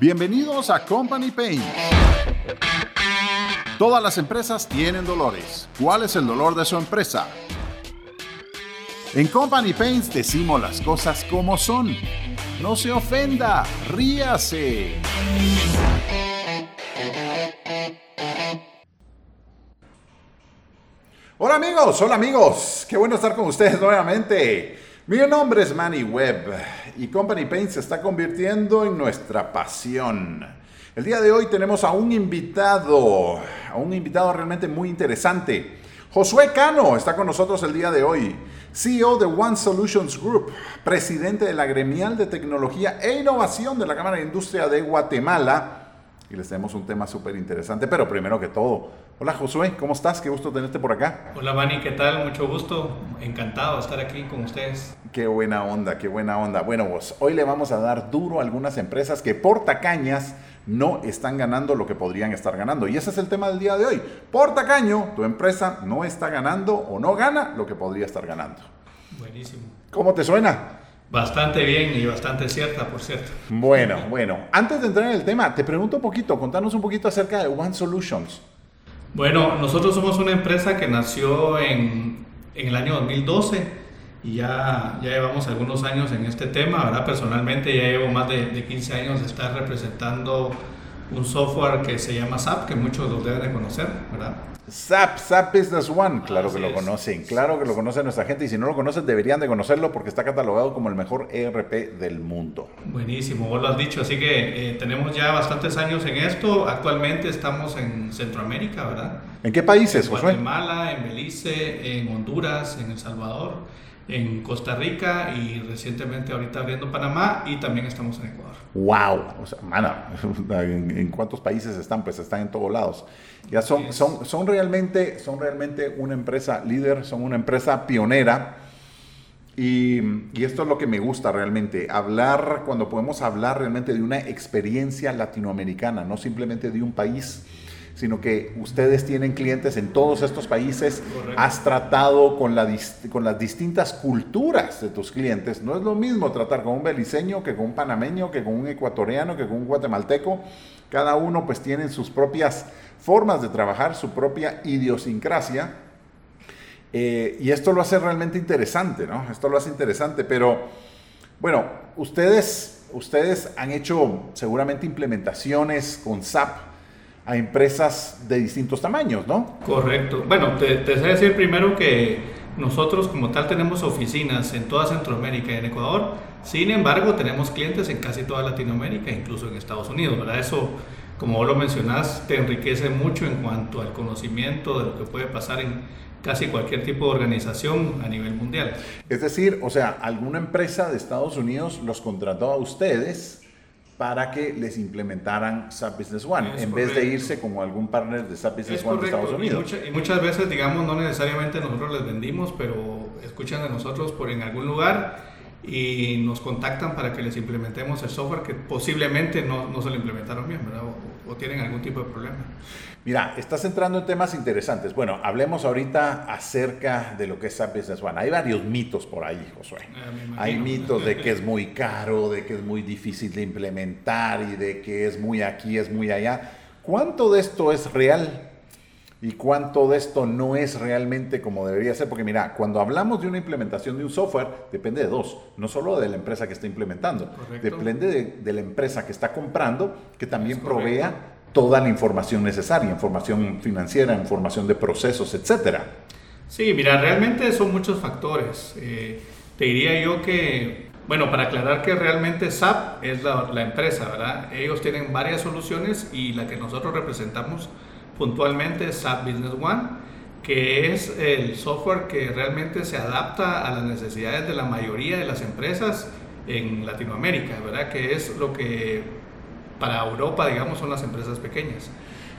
Bienvenidos a Company Pain. Todas las empresas tienen dolores. ¿Cuál es el dolor de su empresa? En Company Paints decimos las cosas como son. No se ofenda, ríase. Hola amigos, hola amigos, qué bueno estar con ustedes nuevamente. Mi nombre es Manny Webb y Company Paint se está convirtiendo en nuestra pasión. El día de hoy tenemos a un invitado, a un invitado realmente muy interesante. Josué Cano está con nosotros el día de hoy, CEO de One Solutions Group, presidente de la Gremial de Tecnología e Innovación de la Cámara de Industria de Guatemala. Y les tenemos un tema súper interesante, pero primero que todo, hola Josué, ¿cómo estás? Qué gusto tenerte por acá. Hola Manny, ¿qué tal? Mucho gusto, encantado de estar aquí con ustedes. Qué buena onda, qué buena onda. Bueno, vos, hoy le vamos a dar duro a algunas empresas que por tacañas no están ganando lo que podrían estar ganando. Y ese es el tema del día de hoy. Por tacaño, tu empresa no está ganando o no gana lo que podría estar ganando. Buenísimo. ¿Cómo te suena? Bastante bien y bastante cierta, por cierto. Bueno, bueno. Antes de entrar en el tema, te pregunto un poquito, contanos un poquito acerca de One Solutions. Bueno, nosotros somos una empresa que nació en, en el año 2012 y ya, ya llevamos algunos años en este tema, ¿verdad? Personalmente ya llevo más de, de 15 años de estar representando un software que se llama SAP, que muchos lo deben de conocer, ¿verdad? SAP, SAP Business One, claro que lo conocen, claro que lo conoce nuestra gente y si no lo conocen deberían de conocerlo porque está catalogado como el mejor ERP del mundo. Buenísimo, vos lo has dicho, así que eh, tenemos ya bastantes años en esto, actualmente estamos en Centroamérica, ¿verdad? ¿En qué países, En Guatemala, en Belice, en Honduras, en El Salvador en Costa Rica y recientemente ahorita abriendo Panamá y también estamos en Ecuador. ¡Wow! O sea, ¿en, ¿en, cuántos países están? Pues están en todos lados. Ya son, son, son, realmente, son realmente una empresa líder, son una empresa pionera. Y, y, esto es lo que me gusta realmente, hablar, cuando podemos hablar realmente de una experiencia latinoamericana, no simplemente de un país, sino que ustedes tienen clientes en todos estos países, Correcto. has tratado con, la, con las distintas culturas de tus clientes. No es lo mismo tratar con un beliceño que con un panameño, que con un ecuatoriano, que con un guatemalteco. Cada uno pues tiene sus propias formas de trabajar, su propia idiosincrasia. Eh, y esto lo hace realmente interesante, ¿no? Esto lo hace interesante, pero bueno, ustedes, ustedes han hecho seguramente implementaciones con SAP a empresas de distintos tamaños, ¿no? Correcto. Bueno, te, te sé decir primero que nosotros como tal tenemos oficinas en toda Centroamérica y en Ecuador, sin embargo tenemos clientes en casi toda Latinoamérica, incluso en Estados Unidos, ¿verdad? Eso, como vos lo mencionás, te enriquece mucho en cuanto al conocimiento de lo que puede pasar en casi cualquier tipo de organización a nivel mundial. Es decir, o sea, alguna empresa de Estados Unidos los contrató a ustedes para que les implementaran SAP Business One, es en correcto. vez de irse como algún partner de SAP Business es One correcto. de Estados Unidos. Y, mucha, y, muchas veces, digamos, no necesariamente nosotros les vendimos, pero escuchan de nosotros por en algún lugar y nos contactan para que les implementemos el software que posiblemente no, no se lo implementaron bien, ¿verdad? O, o, tienen algún tipo de problema. Mira, estás entrando en temas interesantes. Bueno, hablemos ahorita acerca de lo que es SAP Business One. Hay varios mitos por ahí, Josué. Eh, Hay mitos de que es muy caro, de que es muy difícil de implementar y de que es muy aquí, es muy allá. ¿Cuánto de esto es real? Y cuánto de esto no es realmente como debería ser. Porque mira, cuando hablamos de una implementación de un software, depende de dos, no solo de la empresa que está implementando, correcto. depende de, de, la empresa que está comprando, que también provea toda la información necesaria, información financiera, información de procesos, etcétera. Sí, mira, realmente son muchos factores. Eh, te diría yo que bueno, para aclarar que realmente SAP es la, la, empresa, ¿verdad? Ellos tienen varias soluciones y la que nosotros representamos puntualmente SAP Business One, que es el software que realmente se adapta a las necesidades de la mayoría de las empresas en Latinoamérica, ¿verdad? Que es lo que para Europa, digamos, son las empresas pequeñas.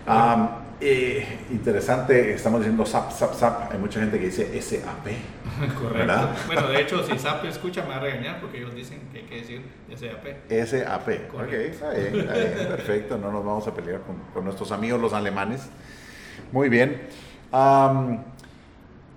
Um, eh, interesante, estamos diciendo SAP, SAP, SAP. Hay mucha gente que dice SAP. Correcto. ¿verdad? Bueno, de hecho, si SAP escucha, me va a regañar porque ellos dicen que hay que decir SAP. SAP. Correcto. Ok, está bien, está bien, perfecto. No nos vamos a pelear con, con nuestros amigos los alemanes. Muy bien. Um,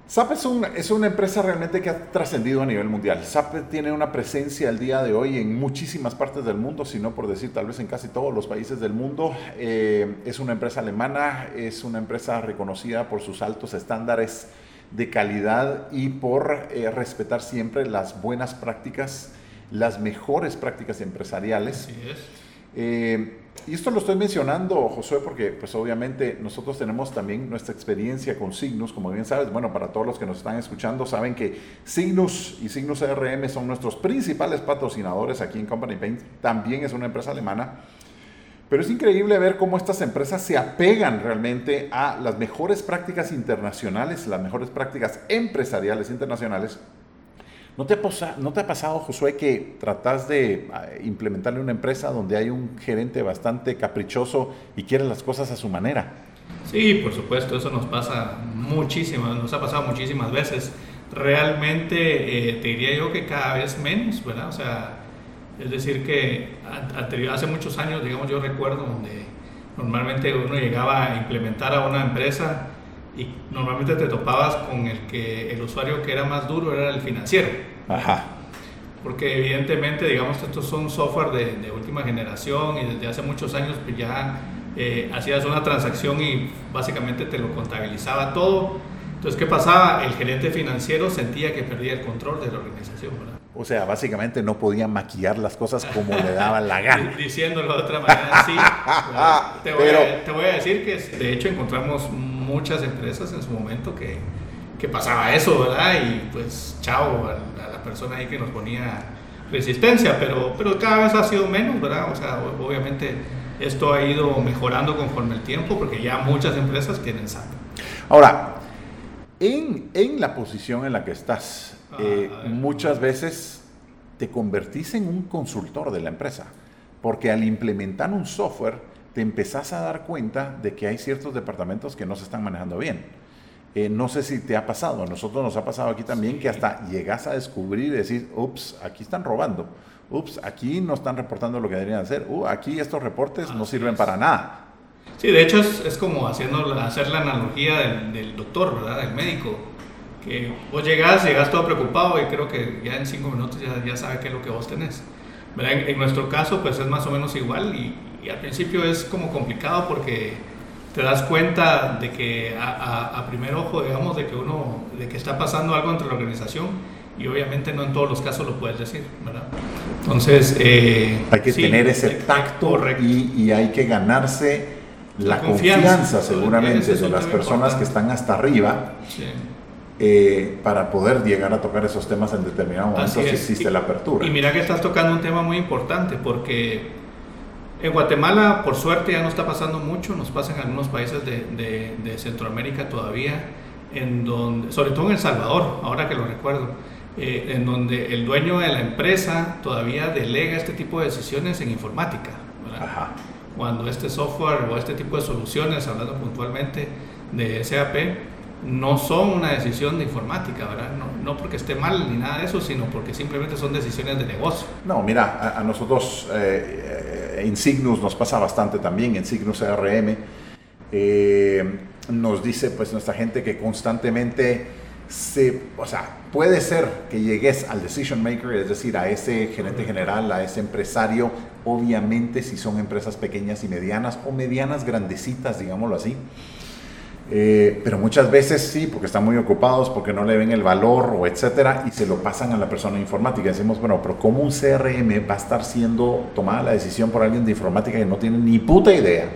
SAP es, es, una empresa realmente que ha trascendido a nivel mundial. SAP tiene una presencia al día de hoy en muchísimas partes del mundo, si no por decir tal vez en casi todos los países del mundo. Eh, es una empresa alemana, es una empresa reconocida por sus altos estándares de calidad y por eh, respetar siempre las buenas prácticas, las mejores prácticas empresariales. Así es. Eh, y esto lo estoy mencionando, Josué, porque pues obviamente nosotros tenemos también nuestra experiencia con Signus, como bien sabes, bueno, para todos los que nos están escuchando, saben que Signus y Signus CRM son nuestros principales patrocinadores aquí en Company Paint, también es una empresa alemana, pero es increíble ver cómo estas empresas se apegan realmente a las mejores prácticas internacionales, las mejores prácticas empresariales internacionales, ¿No te, ha ¿No te ha pasado, Josué, que tratas de ah, implementarle una empresa donde hay un gerente bastante caprichoso y quiere las cosas a su manera? Sí, por supuesto, eso nos pasa muchísimas, nos ha pasado muchísimas veces. Realmente eh, te diría yo que cada vez menos, ¿verdad? O sea, es decir que hace muchos años, digamos, yo recuerdo donde normalmente uno llegaba a implementar a una empresa y normalmente te topabas con el que el usuario que era más duro era el financiero. Ajá. Porque evidentemente, digamos, estos son software de, de última generación y desde hace muchos años pues ya eh, hacías una transacción y básicamente te lo contabilizaba todo. Entonces, ¿qué pasaba? El gerente financiero sentía que perdía el control de la organización. ¿verdad? O sea, básicamente no podía maquillar las cosas como le daba la gana. Diciéndolo de otra manera, sí. te, voy a, te voy a decir que de hecho encontramos muchas empresas en su momento que, que pasaba eso, ¿verdad? Y pues chao a, la persona ahí que nos ponía resistencia, pero, pero cada vez ha sido menos, ¿verdad? O sea, obviamente esto ha ido mejorando conforme el tiempo porque ya muchas empresas tienen SAP. Ahora, en, en la posición en la que estás, ah, eh, muchas veces te convertís en un consultor de la empresa, porque al implementar un software, te empezás a dar cuenta de que hay ciertos departamentos que no se están manejando bien. Eh, no sé si te ha pasado, a nosotros nos ha pasado aquí también que hasta llegas a descubrir y decir, ups, aquí están robando, ups, aquí no están reportando lo que deberían hacer, uh, aquí estos reportes no sirven para nada. Sí, de hecho es, como haciendo, hacer la analogía del, doctor, ¿verdad? Del médico. Que vos llegás, llegás todo preocupado y creo que ya en cinco minutos ya, ya sabe qué es lo que vos tenés. En, en, nuestro caso, pues es más o menos igual y, y al principio es como complicado porque te das cuenta de que a, primer ojo, digamos, de que uno, de que está pasando algo entre la organización y obviamente no en todos los casos lo puedes decir, ¿verdad? Entonces... Eh, hay que tener ese tacto y, y, hay que ganarse la, confianza, seguramente de las personas que están hasta arriba. Eh, para poder llegar a tocar esos temas en determinado momento si existe la apertura. Y mira que estás tocando un tema muy importante porque en Guatemala, por suerte, ya no está pasando mucho, nos pasa en algunos países de, Centroamérica todavía, en donde, sobre todo en El Salvador, ahora que lo recuerdo, eh, en donde el dueño de la empresa todavía delega este tipo de decisiones en informática. Cuando este software o este tipo de soluciones, hablando puntualmente de SAP, no son una decisión de informática, ¿verdad? No, no, porque esté mal ni nada de eso, sino porque simplemente son decisiones de negocio. No, mira, a, nosotros eh, en Signus nos pasa bastante también, en Signus CRM. Eh, nos dice pues nuestra gente que constantemente se, o sea, puede ser que llegues al decision maker, es decir, a ese gerente general, a ese empresario, obviamente si son empresas pequeñas y medianas o medianas grandecitas, digámoslo así eh, pero muchas veces sí, porque están muy ocupados, porque no le ven el valor o etcétera, y se lo pasan a la persona informática. Y decimos, bueno, pero ¿cómo un CRM va a estar siendo tomada la decisión por alguien de informática que no tiene ni puta idea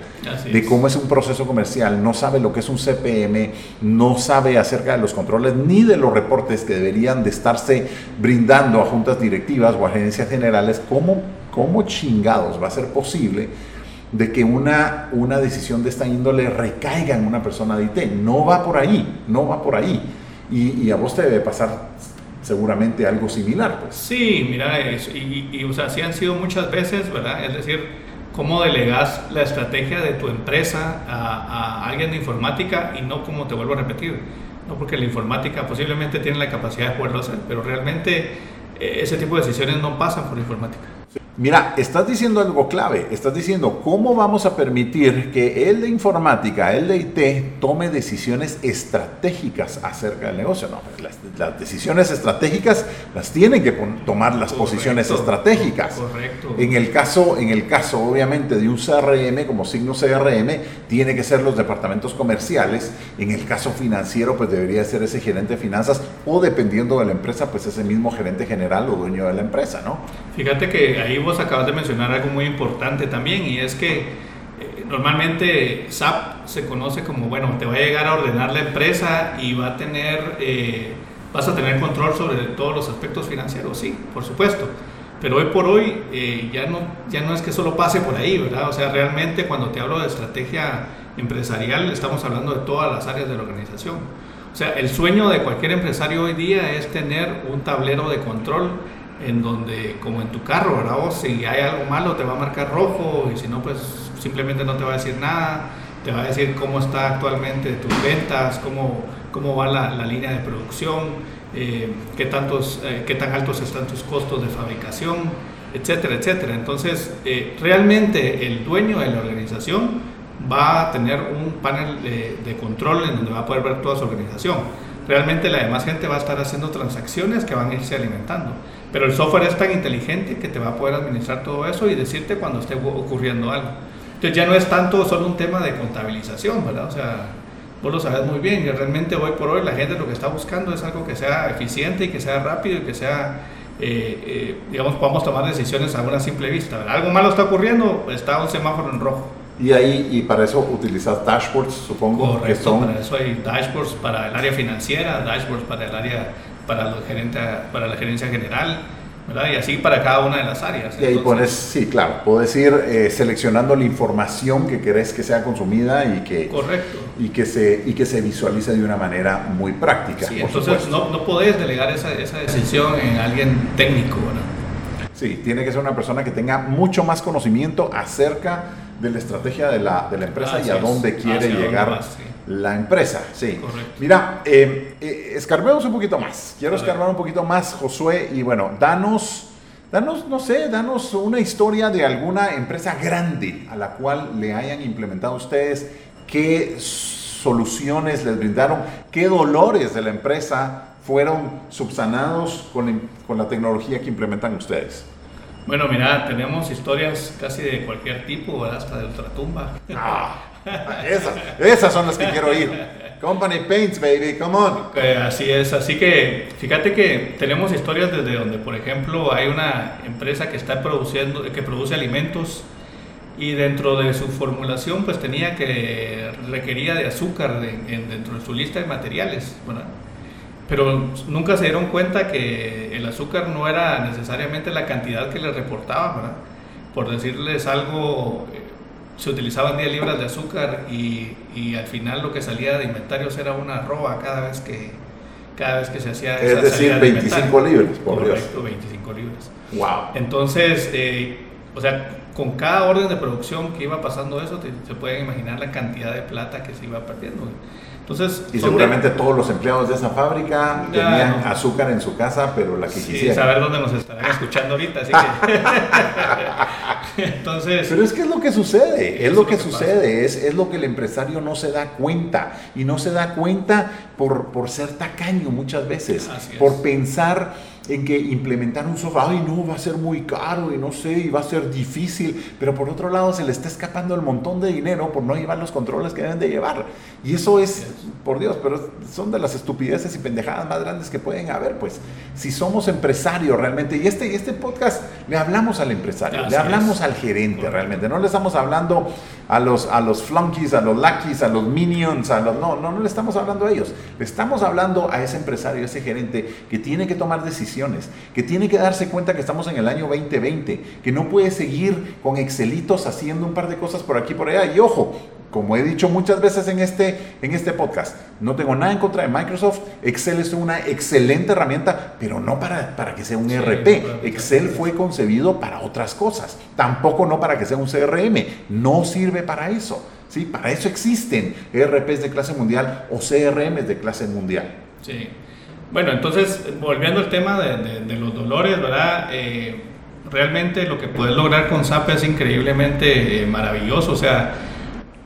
de cómo es un proceso comercial, no sabe lo que es un CPM, no sabe acerca de los controles ni de los reportes que deberían de estarse brindando a juntas directivas o agencias generales? ¿Cómo, cómo chingados va a ser posible? De que una, una decisión de esta índole recaiga en una persona de IT. No va por ahí, no va por ahí. Y, a vos te debe pasar seguramente algo similar. Pues. Sí, mira, y, y, o sea, sí han sido muchas veces, ¿verdad? Es decir, cómo delegas la estrategia de tu empresa a, a, alguien de informática y no como te vuelvo a repetir, no porque la informática posiblemente tiene la capacidad de poderlo hacer, pero realmente eh, ese tipo de decisiones no pasan por informática. Mira, estás diciendo algo clave, estás diciendo cómo vamos a permitir que el de informática, el de IT, tome decisiones estratégicas acerca del negocio. No, las, decisiones estratégicas las tienen que tomar las posiciones estratégicas. Correcto. En el caso, en el caso obviamente de un CRM como signo CRM, tiene que ser los departamentos comerciales. En el caso financiero, pues debería ser ese gerente de finanzas o dependiendo de la empresa, pues ese mismo gerente general o dueño de la empresa, ¿no? Fíjate que ahí acabas de mencionar algo muy importante también y es que eh, normalmente SAP se conoce como, bueno, te va a llegar a ordenar la empresa y va a tener, eh, vas a tener control sobre todos los aspectos financieros, sí, por supuesto. Pero hoy por hoy eh, ya, no, ya no es que solo pase por ahí, ¿verdad? O sea, realmente cuando te hablo de estrategia empresarial, estamos hablando de todas las áreas de la organización. O sea, el sueño de cualquier empresario hoy día es tener un tablero de control en donde, como en tu carro, ¿verdad? O si hay algo malo te va a marcar rojo y si no, pues simplemente no te va a decir nada, te va a decir cómo está actualmente tus ventas, cómo, cómo va la, la línea de producción, eh, qué, tantos, eh, qué tan altos están tus costos de fabricación, etcétera, etcétera. Entonces, eh, realmente el dueño de la organización va a tener un panel de, de control en donde va a poder ver toda su organización. Realmente la demás gente va a estar haciendo transacciones que van a irse alimentando. Pero el software es tan inteligente que te va a poder administrar todo eso y decirte cuando esté ocurriendo algo. Entonces ya no es tanto solo un tema de contabilización, ¿verdad? O sea, vos lo sabes muy bien, que realmente hoy por hoy la gente lo que está buscando es algo que sea eficiente y que sea rápido y que sea, eh, eh, digamos, podamos tomar decisiones a una simple vista. Algo malo está ocurriendo, está un semáforo en rojo. Y ahí y para eso utilizas dashboards, supongo. Correcto, son... para eso hay dashboards para el área financiera, dashboards para el área para, la para la gerencia general, ¿verdad? Y así para cada una de las áreas. Y ahí pones, sí, claro, puedes ir eh, seleccionando la información que querés que sea consumida y que, Correcto. Y que, se, y que se visualice de una manera muy práctica. Sí, entonces no, no podés delegar esa, esa decisión en alguien técnico, ¿verdad? Sí, tiene que ser una persona que tenga mucho más conocimiento acerca de la estrategia de la, de la empresa y a dónde quiere llegar la empresa. Sí. Mira, eh, eh, escarbemos un poquito más. Quiero escarbar un poquito más, Josué, y bueno, danos, danos, no sé, danos una historia de alguna empresa grande a la cual le hayan implementado ustedes, qué soluciones les brindaron, qué dolores de la empresa fueron subsanados con, con la tecnología que implementan ustedes. Bueno, mira, tenemos historias casi de cualquier tipo, hasta de ultratumba. Ah, esas, esas son las que quiero oír. Company Paints, baby, come on. así es, así que fíjate que tenemos historias desde donde, por ejemplo, hay una empresa que está produciendo, que produce alimentos y dentro de su formulación, pues tenía que requería de azúcar dentro de su lista de materiales. Bueno, pero nunca se dieron cuenta que el azúcar no era necesariamente la cantidad que les reportaban, ¿verdad? Por decirles algo, eh, se utilizaban 10 libras de azúcar y, y, al final lo que salía de inventarios era una arroba cada vez que, cada vez que se hacía Es decir, 25 libras, por Correcto, 25 libras. Wow. Entonces, eh, o sea, con cada orden de producción que iba pasando eso, se pueden imaginar la cantidad de plata que se iba perdiendo y seguramente todos los empleados de esa fábrica tenían azúcar en su casa, pero la que sí, quisieran. saber dónde nos estarán escuchando ahorita, así que... Entonces... Pero es que es lo que sucede, es, lo, que, sucede, es, es lo que el empresario no se da cuenta. Y no se da cuenta por, por ser tacaño muchas veces, por pensar en que implementar un software, ay no, va a ser muy caro y no sé, y va a ser difícil, pero por otro lado se le está escapando el montón de dinero por no llevar los controles que deben de llevar. Y eso es, por Dios, pero son de las estupideces y pendejadas más grandes que pueden haber, pues, si somos empresarios realmente, y este, este podcast le hablamos al empresario, le hablamos al gerente realmente, no le estamos hablando a los, a los flunkies, a los luckies, a los minions, a los, no, no, no le estamos hablando a ellos, le estamos hablando a ese empresario, a ese gerente que tiene que tomar decisiones que tiene que darse cuenta que estamos en el año 2020, que no puede seguir con Excelitos haciendo un par de cosas por aquí y por allá. Y ojo, como he dicho muchas veces en este, en este podcast, no tengo nada en contra de Microsoft. Excel es una excelente herramienta, pero no para, para que sea un ERP. Excel fue concebido para otras cosas, tampoco no para que sea un CRM. No sirve para eso. ¿sí? Para eso existen ERPs de clase mundial o CRMs de clase mundial. Sí. Bueno, entonces, volviendo al tema de, los dolores, ¿verdad? Eh, realmente lo que puedes lograr con SAP es increíblemente eh, maravilloso. O sea,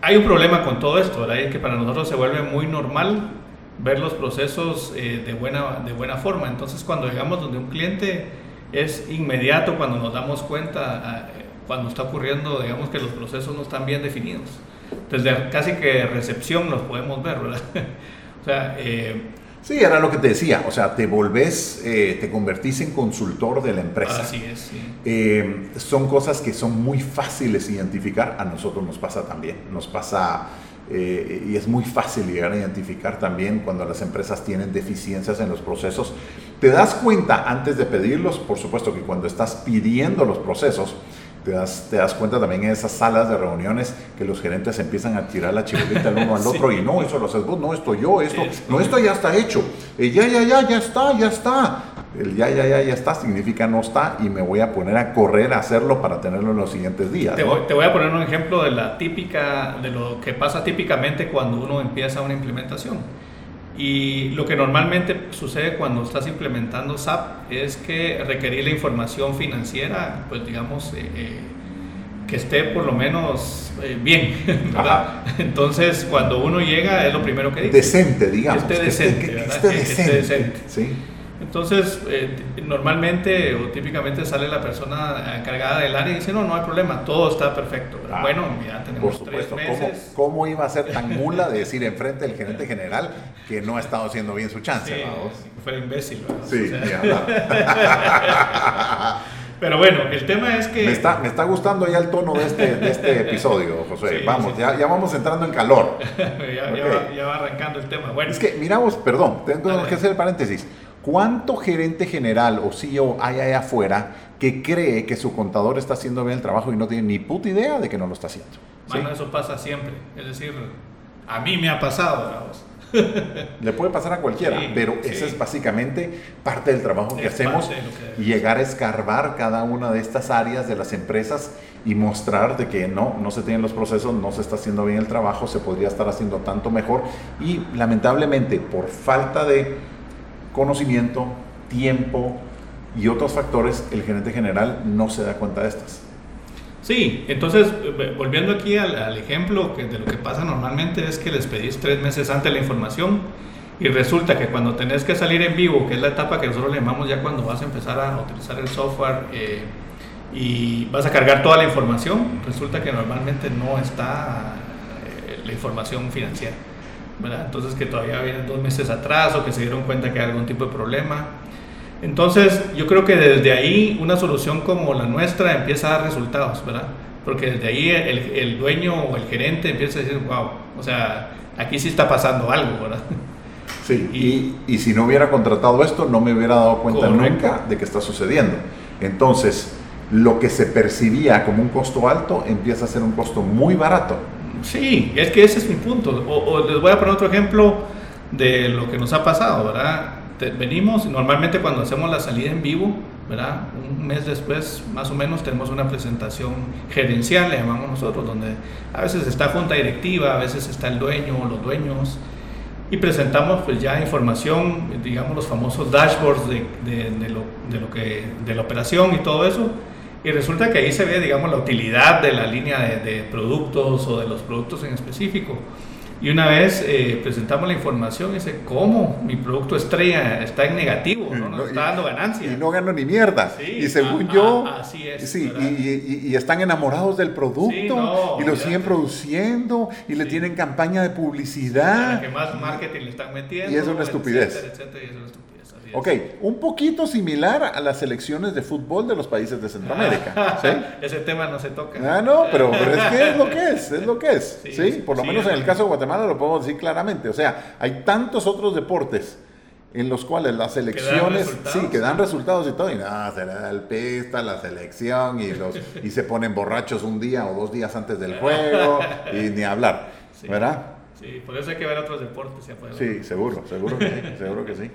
hay un problema con todo esto, ¿verdad? que para nosotros se vuelve muy normal ver los procesos eh, de, buena, de buena forma. Entonces, cuando llegamos donde un cliente es inmediato cuando nos damos cuenta, ah, cuando está ocurriendo, digamos que los procesos no están bien definidos. Desde casi que recepción los podemos ver, ¿verdad? o sea, eh, Sí, era lo que te decía, o sea, te volvés, eh, te convertís en consultor de la empresa. Así es, sí. Eh, son cosas que son muy fáciles de identificar, a nosotros nos pasa también, nos pasa eh, y es muy fácil llegar a identificar también cuando las empresas tienen deficiencias en los procesos. Te das cuenta antes de pedirlos, por supuesto que cuando estás pidiendo los procesos, te das, te das cuenta también en esas salas de reuniones que los gerentes empiezan a tirar la chibolita el uno al otro y no, eso lo haces vos, no, esto yo, esto, no, esto ya está hecho, eh, ya, ya, ya, ya está, ya está. El ya, ya, ya, ya está significa no está y me voy a poner a correr a hacerlo para tenerlo en los siguientes días. Te, voy, te voy a poner un ejemplo de la típica, de lo que pasa típicamente cuando uno empieza una implementación y lo que normalmente sucede cuando estás implementando SAP es que requerir la información financiera, pues digamos, eh, eh, que esté por lo menos eh, bien, ¿verdad? Entonces, cuando uno llega, es lo primero que dice. Decente, digamos. Que esté decente, que, esté, que esté decente. Sí. Entonces, eh, normalmente o típicamente sale la persona encargada del área y dice, no, no hay problema, todo está perfecto. Ah, bueno, ya tenemos tres meses. ¿cómo, iba a ser tan mula de decir enfrente del gerente general que no ha estado haciendo bien su chance? Sí, fue imbécil. Sí, Pero bueno, el tema es que... Me está, me está gustando ya el tono de este, de este episodio, José. vamos, Ya, ya vamos entrando en calor. ya, ya, va, ya, va, arrancando el tema. Bueno. Es que, miramos, perdón, tengo que hacer el paréntesis. ¿Cuánto gerente general o CEO hay allá afuera que cree que su contador está haciendo bien el trabajo y no tiene ni puta idea de que no lo está haciendo? Bueno, eso pasa siempre. Es decir, a mí me ha pasado, Le puede pasar a cualquiera, pero esa es básicamente parte del trabajo que hacemos llegar a escarbar cada una de estas áreas de las empresas y mostrar de que no, no se tienen los procesos, no se está haciendo bien el trabajo, se podría estar haciendo tanto mejor y lamentablemente por falta de conocimiento, tiempo y otros factores, el gerente general no se da cuenta de estas. Sí, entonces, eh, volviendo aquí al, ejemplo que de lo que pasa normalmente es que les pedís tres meses antes la información y resulta que cuando tenés que salir en vivo, que es la etapa que nosotros llamamos ya cuando vas a empezar a utilizar el software eh, y vas a cargar toda la información, resulta que normalmente no está eh, la información financiera. Entonces que todavía vienen dos meses atrás o que se dieron cuenta que hay algún tipo de problema. Entonces yo creo que desde ahí una solución como la nuestra empieza a dar resultados, ¿verdad? Porque desde ahí el, el dueño o el gerente empieza a decir, wow, o sea, aquí sí está pasando algo, ¿verdad? Sí, y, y, si no hubiera contratado esto, no me hubiera dado cuenta nunca de que está sucediendo. Entonces, lo que se percibía como un costo alto empieza a ser un costo muy barato. Sí, es que ese es mi punto. O, les voy a poner otro ejemplo de lo que nos ha pasado, ¿verdad? venimos, normalmente cuando hacemos la salida en vivo, ¿verdad? Un mes después, más o menos, tenemos una presentación gerencial, le llamamos nosotros, donde a veces está junta directiva, a veces está el dueño o los dueños, y presentamos pues ya información, digamos los famosos dashboards de, de, lo, de, lo, que, de la operación y todo eso, y resulta que ahí se ve, digamos, la utilidad de la línea de, productos o de los productos en específico. Y una vez eh, presentamos la información, dice, ¿cómo? Mi producto estrella está en negativo, no está dando ganancia. Y no gano ni mierda. y según ah, yo, ah, así es, sí, y, y, están enamorados del producto y lo siguen produciendo y le tienen campaña de publicidad. que más marketing le están metiendo. Y es una estupidez. Etcétera, y es una estupidez. Ok, un poquito similar a las selecciones de fútbol de los países de Centroamérica. ¿sí? Ese tema no se toca. Ah, no, pero, es que es lo que es, es lo que es. Sí, por lo menos en el caso de Guatemala lo podemos decir claramente. O sea, hay tantos otros deportes en los cuales las selecciones sí que dan resultados y todo y nada se le da el pista la selección y los y se ponen borrachos un día o dos días antes del juego y ni hablar verdad sí por eso hay que ver otros deportes sí seguro seguro que sí seguro que sí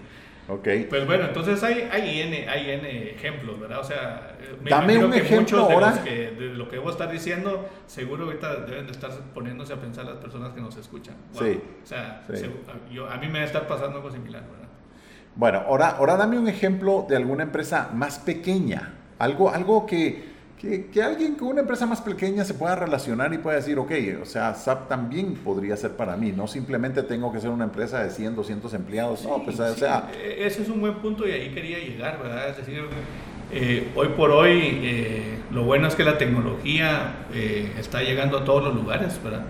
Okay. Pues bueno, entonces hay, hay, N, hay N ejemplos, ¿verdad? O sea, me Dame un ejemplo ahora. De, que, de lo que vos estás diciendo, seguro ahorita deben de estar poniéndose a pensar las personas que nos escuchan. Sí. O sea, yo, a mí me debe estar pasando algo similar, ¿verdad? Bueno, ahora, ahora dame un ejemplo de alguna empresa más pequeña Algo, algo que, que, alguien con una empresa más pequeña se pueda relacionar y pueda decir, ok, o sea, SAP también podría ser para mí, no simplemente tengo que ser una empresa de 100, 200 empleados, no, pues o sea... E, ese es un buen punto y ahí quería llegar, ¿verdad? Es decir, eh, hoy por hoy eh, lo bueno es que la tecnología eh, está llegando a todos los lugares, ¿verdad?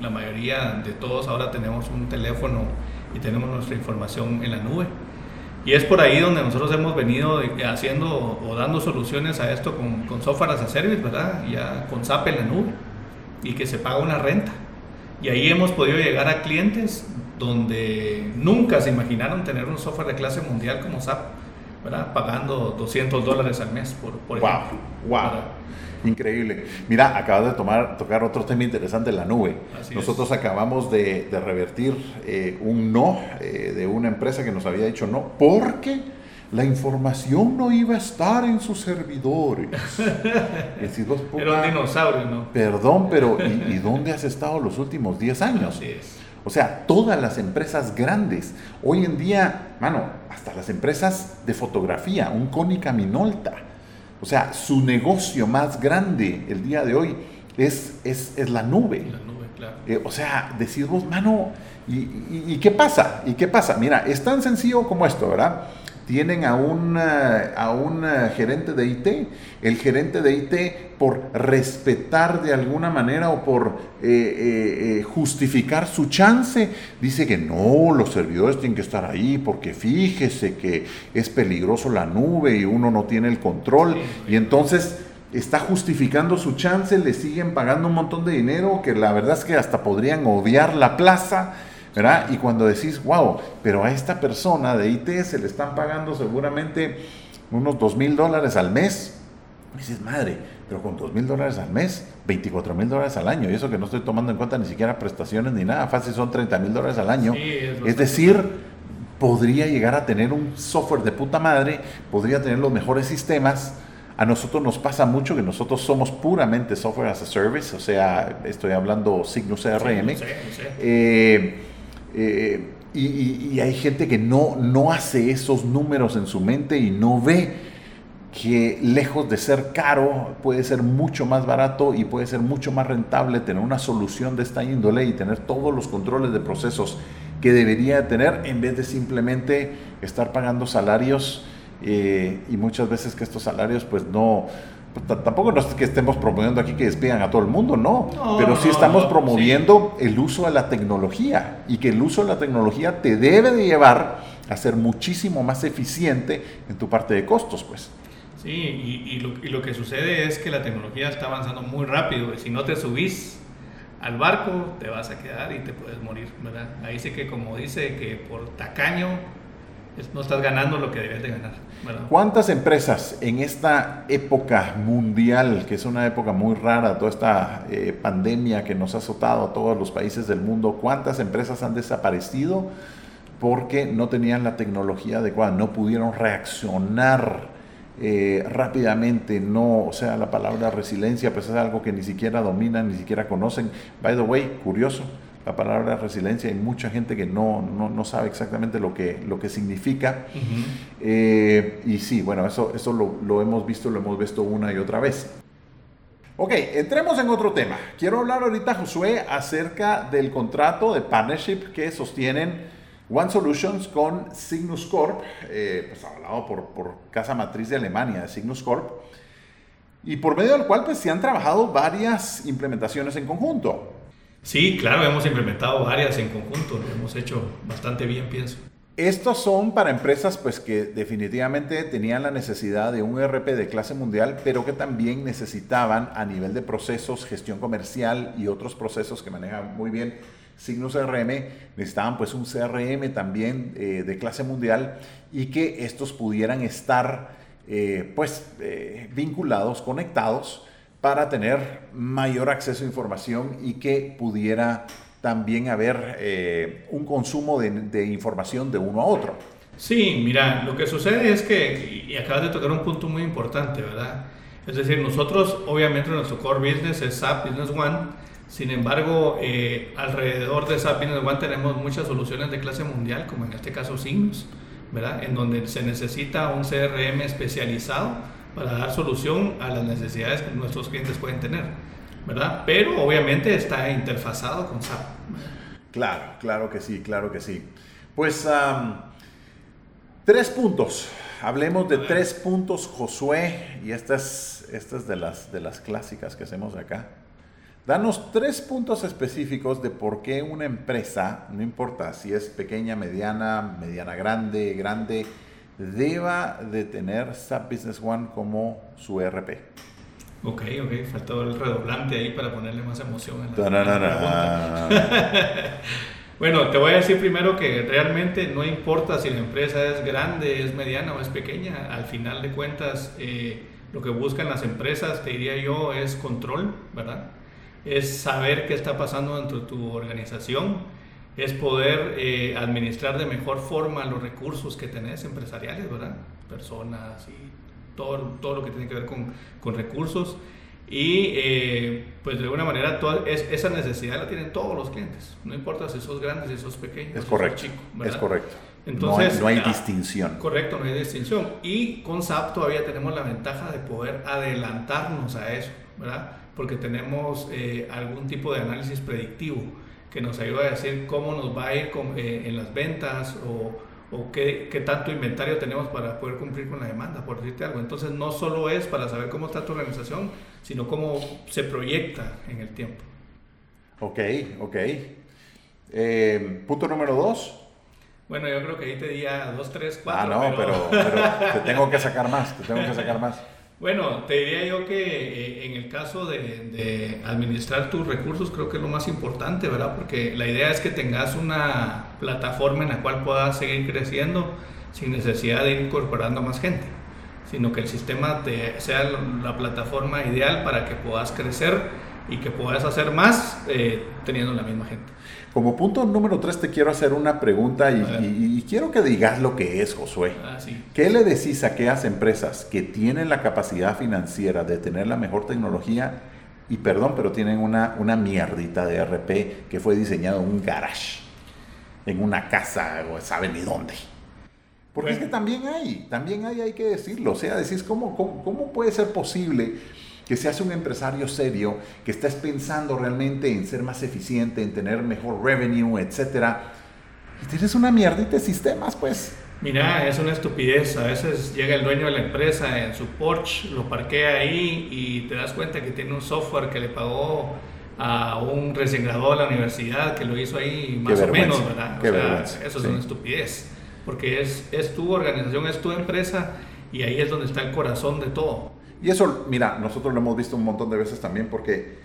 la mayoría de todos ahora tenemos un teléfono y tenemos nuestra información en la nube. Y es por ahí donde nosotros hemos venido haciendo o dando soluciones a esto con, con software as a service, ¿verdad? Ya con SAP en la nube y que se paga una renta. Y ahí hemos podido llegar a clientes donde nunca se imaginaron tener un software de clase mundial como SAP, ¿verdad? Pagando 200 dólares al mes, por, por ejemplo. Wow, wow. Increíble. Mira, acabas de tomar, tocar otro tema interesante, la nube. Nosotros acabamos de, revertir eh, un no eh, de una empresa que nos había dicho no porque la información no iba a estar en sus servidores. Era un dinosaurio, ¿no? Perdón, pero ¿y, dónde has estado los últimos 10 años? O sea, todas las empresas grandes, hoy en día, mano, hasta las empresas de fotografía, un Konica Minolta, o sea, su negocio más grande el día de hoy es, es, es la nube. La nube, claro. Eh, o sea, decir vos, mano, ¿y, qué pasa? ¿Y qué pasa? Mira, es tan sencillo como esto, ¿verdad? Tienen a un, a un gerente de IT. El gerente de IT, por respetar de alguna manera o por eh, eh, eh, justificar su chance, dice que no, los servidores tienen que estar ahí porque fíjese que es peligroso la nube y uno no tiene el control. Y entonces está justificando su chance, le siguen pagando un montón de dinero que la verdad es que hasta podrían odiar la plaza ¿verdad? Y cuando decís, wow, pero a esta persona de IT se le están pagando seguramente unos dos mil dólares al mes, dices, madre, pero con dos mil dólares al mes, 24 mil dólares al año, y eso que no estoy tomando en cuenta ni siquiera prestaciones ni nada, fácil son 30 mil dólares al año. es, decir, podría llegar a tener un software de puta madre, podría tener los mejores sistemas. A nosotros nos pasa mucho que nosotros somos puramente software as a service, o sea, estoy hablando Signus CRM. Eh, eh, y, hay gente que no, no hace esos números en su mente y no ve que lejos de ser caro, puede ser mucho más barato y puede ser mucho más rentable tener una solución de esta índole y tener todos los controles de procesos que debería tener en vez de simplemente estar pagando salarios eh, y muchas veces que estos salarios pues no, tampoco no es que estemos promoviendo aquí que despidan a todo el mundo, no, pero sí estamos promoviendo el uso de la tecnología y que el uso de la tecnología te debe de llevar a ser muchísimo más eficiente en tu parte de costos, pues. Sí, y, lo, que sucede es que la tecnología está avanzando muy rápido y si no te subís al barco te vas a quedar y te puedes morir, ¿verdad? Ahí sí que como dice que por tacaño no estás ganando lo que debes de ganar. ¿Cuántas empresas en esta época mundial, que es una época muy rara, toda esta eh, pandemia que nos ha azotado a todos los países del mundo, cuántas empresas han desaparecido porque no tenían la tecnología adecuada, no pudieron reaccionar eh, rápidamente, no, o sea, la palabra resiliencia pues es algo que ni siquiera dominan, ni siquiera conocen. By the way, curioso, la palabra resiliencia, hay mucha gente que no, no, sabe exactamente lo que, lo que significa. Eh, y sí, bueno, eso, eso lo, lo, hemos visto, lo hemos visto una y otra vez. Ok, entremos en otro tema. Quiero hablar ahorita, Josué, acerca del contrato de partnership que sostienen One Solutions con Cygnus Corp, eh, pues hablado por, por casa matriz de Alemania, Cygnus Corp, y por medio del cual pues se han trabajado varias implementaciones en conjunto. Sí, claro, hemos implementado varias en conjunto, hemos hecho bastante bien, pienso. Estos son para empresas pues que definitivamente tenían la necesidad de un ERP de clase mundial, pero que también necesitaban a nivel de procesos, gestión comercial y otros procesos que manejan muy bien Signos CRM, necesitaban pues un CRM también eh, de clase mundial y que estos pudieran estar eh, pues eh, vinculados, conectados para tener mayor acceso a información y que pudiera también haber eh, un consumo de, información de uno a otro. Sí, mira, lo que sucede es que, y acabas de tocar un punto muy importante, ¿verdad? Es decir, nosotros, obviamente, nuestro core business es SAP Business One, sin embargo, eh, alrededor de SAP Business One tenemos muchas soluciones de clase mundial, como en este caso Signos, ¿verdad? En donde se necesita un CRM especializado para dar solución a las necesidades que nuestros clientes pueden tener, ¿verdad? Pero obviamente está interfazado con SAP. Claro, claro que sí, claro que sí. Pues tres puntos. Hablemos de tres puntos, Josué, y esta es, esta es de, las, de las clásicas que hacemos acá. Danos tres puntos específicos de por qué una empresa, no importa si es pequeña, mediana, mediana grande, grande, deba de tener SAP Business One como su ERP. Ok, ok, faltó el redoblante ahí para ponerle más emoción en la, Bueno, te voy a decir primero que realmente no importa si la empresa es grande, es mediana o es pequeña, al final de cuentas eh, lo que buscan las empresas, te diría yo, es control, ¿verdad? Es saber qué está pasando dentro de tu organización, es poder eh, administrar de mejor forma los recursos que tenés empresariales, ¿verdad? Personas y todo, todo lo que tiene que ver con, con recursos. Y eh, pues de alguna manera toda, es, esa necesidad la tienen todos los clientes. No importa si sos grande, si sos pequeño. Es correcto. chico, es correcto. Entonces, no hay, no hay ah, distinción. Correcto, no hay distinción. Y con SAP todavía tenemos la ventaja de poder adelantarnos a eso, ¿verdad? Porque tenemos eh, algún tipo de análisis predictivo que nos ayuda a decir cómo nos va a ir con, eh, en las ventas o o qué, qué, tanto inventario tenemos para poder cumplir con la demanda, por decirte algo. Entonces no solo es para saber cómo está tu organización, sino cómo se proyecta en el tiempo. Ok, ok. Eh, punto número dos. Bueno, yo creo que ahí te diría dos, tres, cuatro. Ah, no, pero, pero te tengo que sacar más, te tengo que sacar más. Bueno, te diría yo que eh, en el caso de, administrar tus recursos creo que es lo más importante, ¿verdad? Porque la idea es que tengas una plataforma en la cual puedas seguir creciendo sin necesidad de ir incorporando más gente, sino que el sistema te, sea la plataforma ideal para que puedas crecer y que puedas hacer más eh, teniendo la misma gente. Como punto número tres te quiero hacer una pregunta y, quiero que digas lo que es, Josué. Ah, sí. ¿Qué le decís a aquellas empresas que tienen la capacidad financiera de tener la mejor tecnología y, perdón, pero tienen una, una mierdita de RP que fue diseñado en un garage, en una casa o saben ni dónde? Porque es que también hay, también hay, hay que decirlo. O sea, decís, ¿cómo, cómo, cómo puede ser posible que se hace un empresario serio, que estás pensando realmente en ser más eficiente, en tener mejor revenue, etcétera, y tienes una mierdita de sistemas, pues. Mira, es una estupidez. A veces llega el dueño de la empresa en su Porsche, lo parquea ahí y te das cuenta que tiene un software que le pagó a un recién graduado de la universidad que lo hizo ahí más o menos, ¿verdad? O sea, eso es una estupidez. Porque es, es tu organización, es tu empresa y ahí es donde está el corazón de todo. Y eso, mira, nosotros lo hemos visto un montón de veces también porque,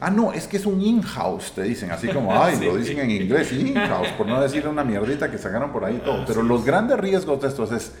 ah, no, es que es un in-house, te dicen, así como, ay, lo dicen en inglés, in-house, por no decir una mierdita que sacaron por ahí todo. Pero los grandes riesgos de estos es,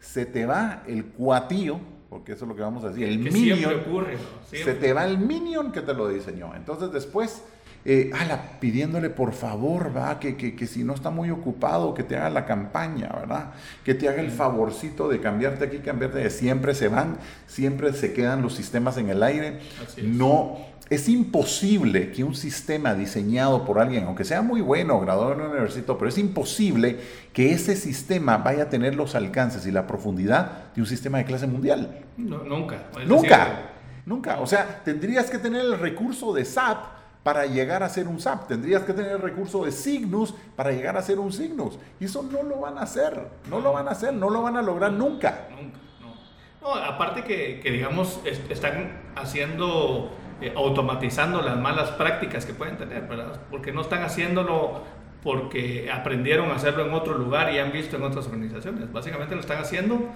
se te va el cuatío, porque eso es lo que vamos a decir, el minion. Ocurre, Se te va el minion que te lo diseñó. Entonces después eh, ala, pidiéndole por favor, va, que, que, que, si no está muy ocupado, que te haga la campaña, ¿verdad? Que te haga el favorcito de cambiarte aquí, cambiarte de siempre se van, siempre se quedan los sistemas en el aire. No, es imposible que un sistema diseñado por alguien, aunque sea muy bueno, graduado en un universidad, pero es imposible que ese sistema vaya a tener los alcances y la profundidad de un sistema de clase mundial. nunca. nunca. Nunca. O sea, tendrías que tener el recurso de SAP para llegar a ser un SAP. Tendrías que tener el recurso de Signus para llegar a ser un Signus. Y eso no lo van a hacer, no lo van a hacer, no lo van a lograr nunca. Nunca, no. no aparte que, que, digamos, están haciendo, eh, automatizando las malas prácticas que pueden tener, ¿verdad? Porque no están haciéndolo porque aprendieron a hacerlo en otro lugar y han visto en otras organizaciones. Básicamente lo están haciendo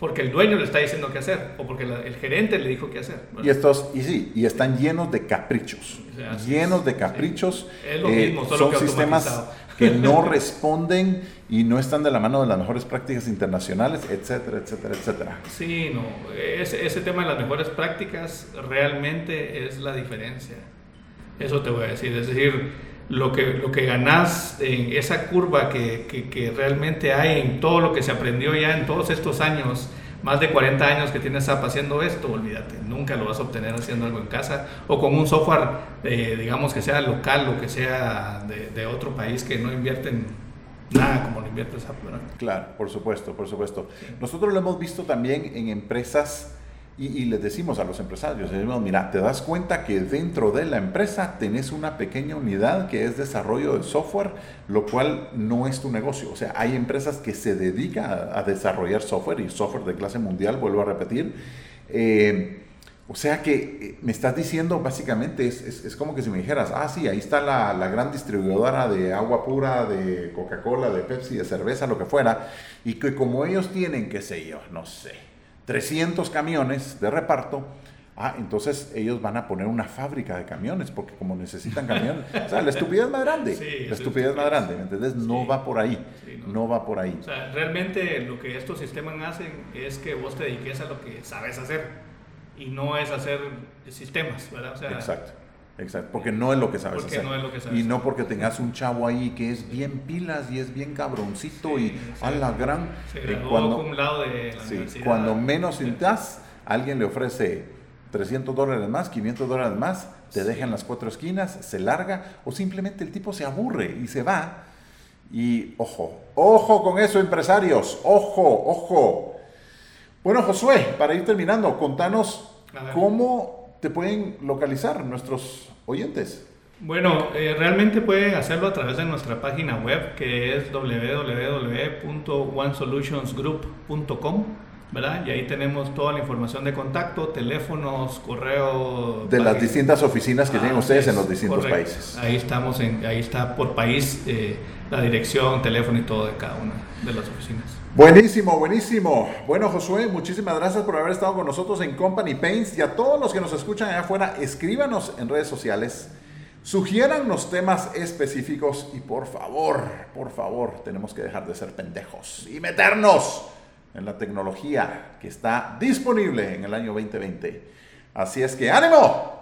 porque el dueño le está diciendo qué hacer o porque el gerente le dijo qué hacer. Y estos, y sí, y están llenos de caprichos, llenos de caprichos. Es lo mismo, eh, son sistemas que no responden y no están de la mano de las mejores prácticas internacionales, etcétera, etcétera, etcétera. Sí, no, ese, ese tema de las mejores prácticas realmente es la diferencia. Eso te voy a decir, es decir, lo que, lo que ganás en esa curva que, que, realmente hay en todo lo que se aprendió ya en todos estos años, más de 40 años que tienes SAP haciendo esto, olvídate, nunca lo vas a obtener haciendo algo en casa o con un software, eh, digamos que sea local o que sea de, otro país que no invierten nada como lo invierte SAP. Claro, por supuesto, por supuesto. Nosotros lo hemos visto también en empresas Y, les decimos a los empresarios, decimos, mira, te das cuenta que dentro de la empresa tenés una pequeña unidad que es desarrollo de software, lo cual no es tu negocio. O sea, hay empresas que se dedican a, desarrollar software y software de clase mundial, vuelvo a repetir. Eh, o sea que eh, me estás diciendo básicamente, es, es, como que si me dijeras, ah, sí, ahí está la, la gran distribuidora de agua pura, de Coca-Cola, de Pepsi, de cerveza, lo que fuera, y que como ellos tienen, qué sé yo, no sé, 300 camiones de reparto, ah, entonces ellos van a poner una fábrica de camiones, porque como necesitan camiones, o sea, la estupidez más grande, la estupidez más grande, ¿me entiendes? No va por ahí, no. va por ahí. O sea, realmente lo que estos sistemas hacen es que vos te dediques a lo que sabes hacer y no es hacer sistemas, ¿verdad? Exacto. Exacto, porque no es lo que sabes hacer. y no porque tengas un chavo ahí que es bien pilas y es bien cabroncito y a la gran. Eh, cuando, de la cuando menos sintas, alguien le ofrece 300 dólares más, 500 dólares más, te deja en las cuatro esquinas, se larga o simplemente el tipo se aburre y se va. Y ojo, ojo con eso, empresarios, ojo, ojo. Bueno, Josué, para ir terminando, contanos cómo te pueden localizar nuestros oyentes. Bueno, eh, realmente pueden hacerlo a través de nuestra página web que es www.onesolutionsgroup.com. ¿verdad? Y ahí tenemos toda la información de contacto, teléfonos, correo. De las distintas oficinas que tienen ustedes en los distintos países. Ahí estamos, en, ahí está por país eh, la dirección, teléfono y todo de cada una de las oficinas. Buenísimo, buenísimo. Bueno, Josué, muchísimas gracias por haber estado con nosotros en Company Paints y a todos los que nos escuchan allá afuera, escríbanos en redes sociales. Sugieran los temas específicos y por favor, por favor, tenemos que dejar de ser pendejos y meternos en la tecnología que está disponible en el año 2020. Así es que ánimo,